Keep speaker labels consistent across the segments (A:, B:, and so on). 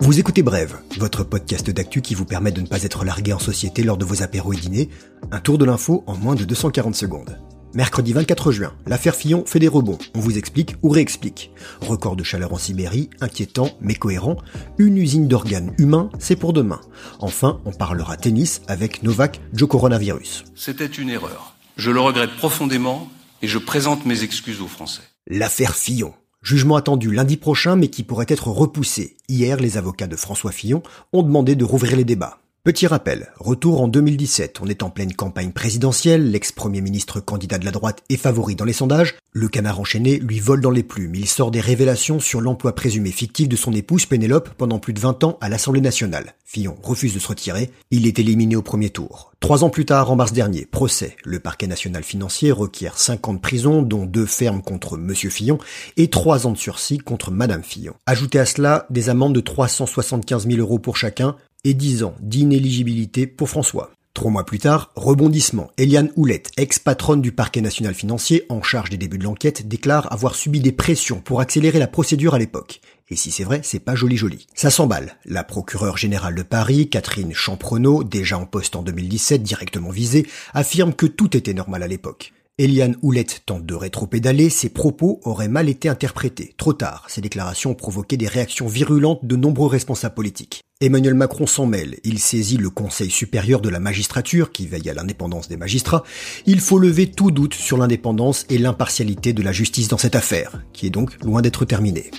A: Vous écoutez Brève, votre podcast d'actu qui vous permet de ne pas être largué en société lors de vos apéros et dîners. Un tour de l'info en moins de 240 secondes. Mercredi 24 juin, l'affaire Fillon fait des rebonds. On vous explique ou réexplique. Record de chaleur en Sibérie, inquiétant mais cohérent. Une usine d'organes humains, c'est pour demain. Enfin, on parlera tennis avec Novak Djokovic.
B: C'était une erreur. Je le regrette profondément et je présente mes excuses aux Français.
A: L'affaire Fillon. Jugement attendu lundi prochain mais qui pourrait être repoussé. Hier, les avocats de François Fillon ont demandé de rouvrir les débats. Petit rappel, retour en 2017, on est en pleine campagne présidentielle, l'ex-premier ministre candidat de la droite est favori dans les sondages, le canard enchaîné lui vole dans les plumes, il sort des révélations sur l'emploi présumé fictif de son épouse Pénélope pendant plus de 20 ans à l'Assemblée nationale. Fillon refuse de se retirer, il est éliminé au premier tour. Trois ans plus tard, en mars dernier, procès. Le parquet national financier requiert 5 ans de prison, dont deux fermes contre Monsieur Fillon et 3 ans de sursis contre Madame Fillon. Ajoutez à cela des amendes de 375 000 euros pour chacun, et 10 ans d'inéligibilité pour François. Trois mois plus tard, rebondissement. Eliane Houlette, ex-patronne du parquet national financier en charge des débuts de l'enquête, déclare avoir subi des pressions pour accélérer la procédure à l'époque. Et si c'est vrai, c'est pas joli joli. Ça s'emballe. La procureure générale de Paris, Catherine Champrenault, déjà en poste en 2017, directement visée, affirme que tout était normal à l'époque. Eliane Houlette tente de rétro-pédaler, ses propos auraient mal été interprétés. Trop tard, ces déclarations ont provoqué des réactions virulentes de nombreux responsables politiques. Emmanuel Macron s'en mêle, il saisit le Conseil supérieur de la magistrature qui veille à l'indépendance des magistrats. Il faut lever tout doute sur l'indépendance et l'impartialité de la justice dans cette affaire, qui est donc loin d'être terminée.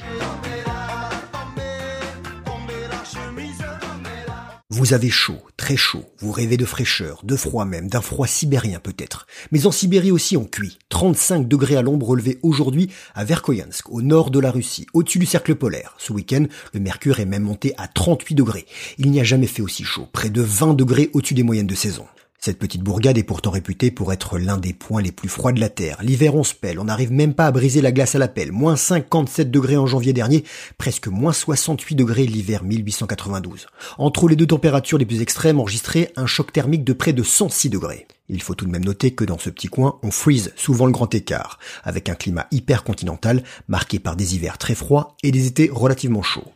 A: Vous avez chaud, très chaud, vous rêvez de fraîcheur, de froid même, d'un froid sibérien peut-être. Mais en Sibérie aussi on cuit. 35 degrés à l'ombre relevés aujourd'hui à Verkhoyansk, au nord de la Russie, au-dessus du cercle polaire. Ce week-end, le mercure est même monté à 38 degrés. Il n'y a jamais fait aussi chaud, près de 20 degrés au-dessus des moyennes de saison. Cette petite bourgade est pourtant réputée pour être l'un des points les plus froids de la Terre. L'hiver on se pèle, on n'arrive même pas à briser la glace à la pelle. Moins 57 degrés en janvier dernier, presque moins 68 degrés l'hiver 1892. Entre les deux températures les plus extrêmes enregistrées, un choc thermique de près de 106 degrés. Il faut tout de même noter que dans ce petit coin, on freeze souvent le grand écart, avec un climat hyper continental marqué par des hivers très froids et des étés relativement chauds.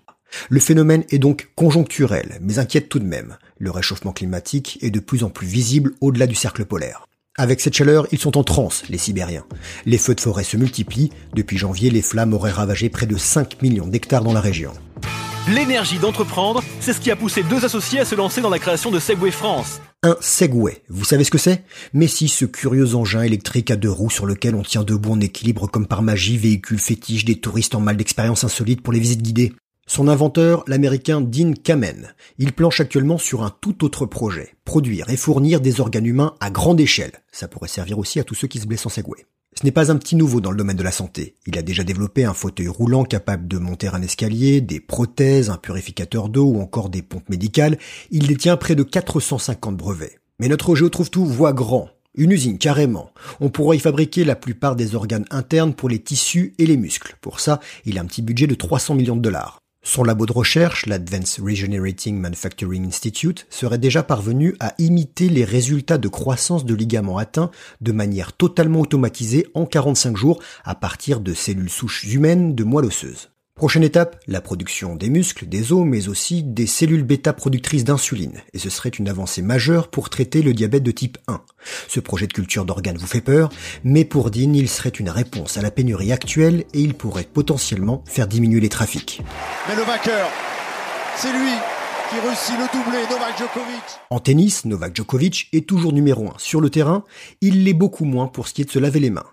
A: Le phénomène est donc conjoncturel, mais inquiète tout de même. Le réchauffement climatique est de plus en plus visible au-delà du cercle polaire. Avec cette chaleur, ils sont en transe, les Sibériens. Les feux de forêt se multiplient. Depuis janvier, les flammes auraient ravagé près de 5 millions d'hectares dans la région.
C: L'énergie d'entreprendre, c'est ce qui a poussé deux associés à se lancer dans la création de Segway France.
A: Un Segway, vous savez ce que c'est? Mais si, ce curieux engin électrique à deux roues sur lequel on tient debout en équilibre comme par magie, véhicule fétiche des touristes en mal d'expérience insolite pour les visites guidées. Son inventeur, l'américain Dean Kamen, il planche actuellement sur un tout autre projet, produire et fournir des organes humains à grande échelle. Ça pourrait servir aussi à tous ceux qui se blessent en Segway. Ce n'est pas un petit nouveau dans le domaine de la santé. Il a déjà développé un fauteuil roulant capable de monter un escalier, des prothèses, un purificateur d'eau ou encore des pompes médicales. Il détient près de 450 brevets. Mais notre Géo trouve tout voit grand. Une usine, carrément. On pourrait y fabriquer la plupart des organes internes pour les tissus et les muscles. Pour ça, il a un petit budget de 300 millions de dollars. Son labo de recherche, l'Advanced Regenerating Manufacturing Institute, serait déjà parvenu à imiter les résultats de croissance de ligaments atteints de manière totalement automatisée en 45 jours à partir de cellules souches humaines de moelle osseuse. Prochaine étape, la production des muscles, des os, mais aussi des cellules bêta productrices d'insuline. Et ce serait une avancée majeure pour traiter le diabète de type 1. Ce projet de culture d'organes vous fait peur, mais pour Dean, il serait une réponse à la pénurie actuelle et il pourrait potentiellement faire diminuer les trafics.
D: Mais le vainqueur, c'est lui qui réussit le doublé, Novak Djokovic.
A: En tennis, Novak Djokovic est toujours numéro 1 sur le terrain, il l'est beaucoup moins pour ce qui est de se laver les mains.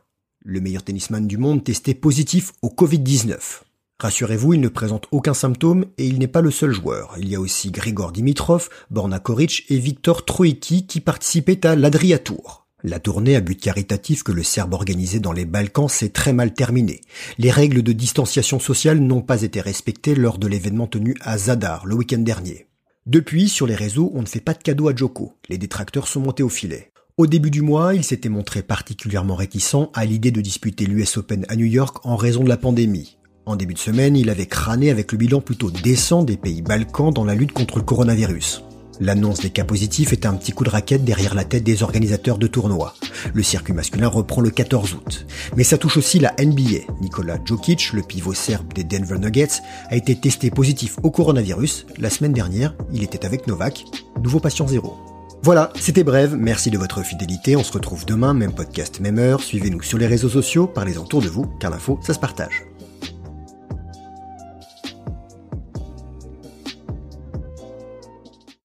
A: Le meilleur tennisman du monde testé positif au Covid-19. Rassurez-vous, il ne présente aucun symptôme et il n'est pas le seul joueur. Il y a aussi Grigor Dimitrov, Borna Koric et Viktor Troicki qui participaient à l'Adria Tour. La tournée à but caritatif que le Serbe organisait dans les Balkans s'est très mal terminée. Les règles de distanciation sociale n'ont pas été respectées lors de l'événement tenu à Zadar le week-end dernier. Depuis, sur les réseaux, on ne fait pas de cadeaux à Joko. Les détracteurs sont montés au filet. Au début du mois, il s'était montré particulièrement réticent à l'idée de disputer l'US Open à New York en raison de la pandémie. En début de semaine, il avait crâné avec le bilan plutôt décent des pays Balkans dans la lutte contre le coronavirus. L'annonce des cas positifs est un petit coup de raquette derrière la tête des organisateurs de tournois. Le circuit masculin reprend le 14 août. Mais ça touche aussi la NBA. Nikola Jokic, le pivot serbe des Denver Nuggets, a été testé positif au coronavirus. La semaine dernière, il était avec Novak. Nouveau patient zéro. Voilà, c'était bref, merci de votre fidélité, on se retrouve demain, même podcast, même heure, suivez-nous sur les réseaux sociaux, parlez-en autour de vous, car l'info, ça se partage.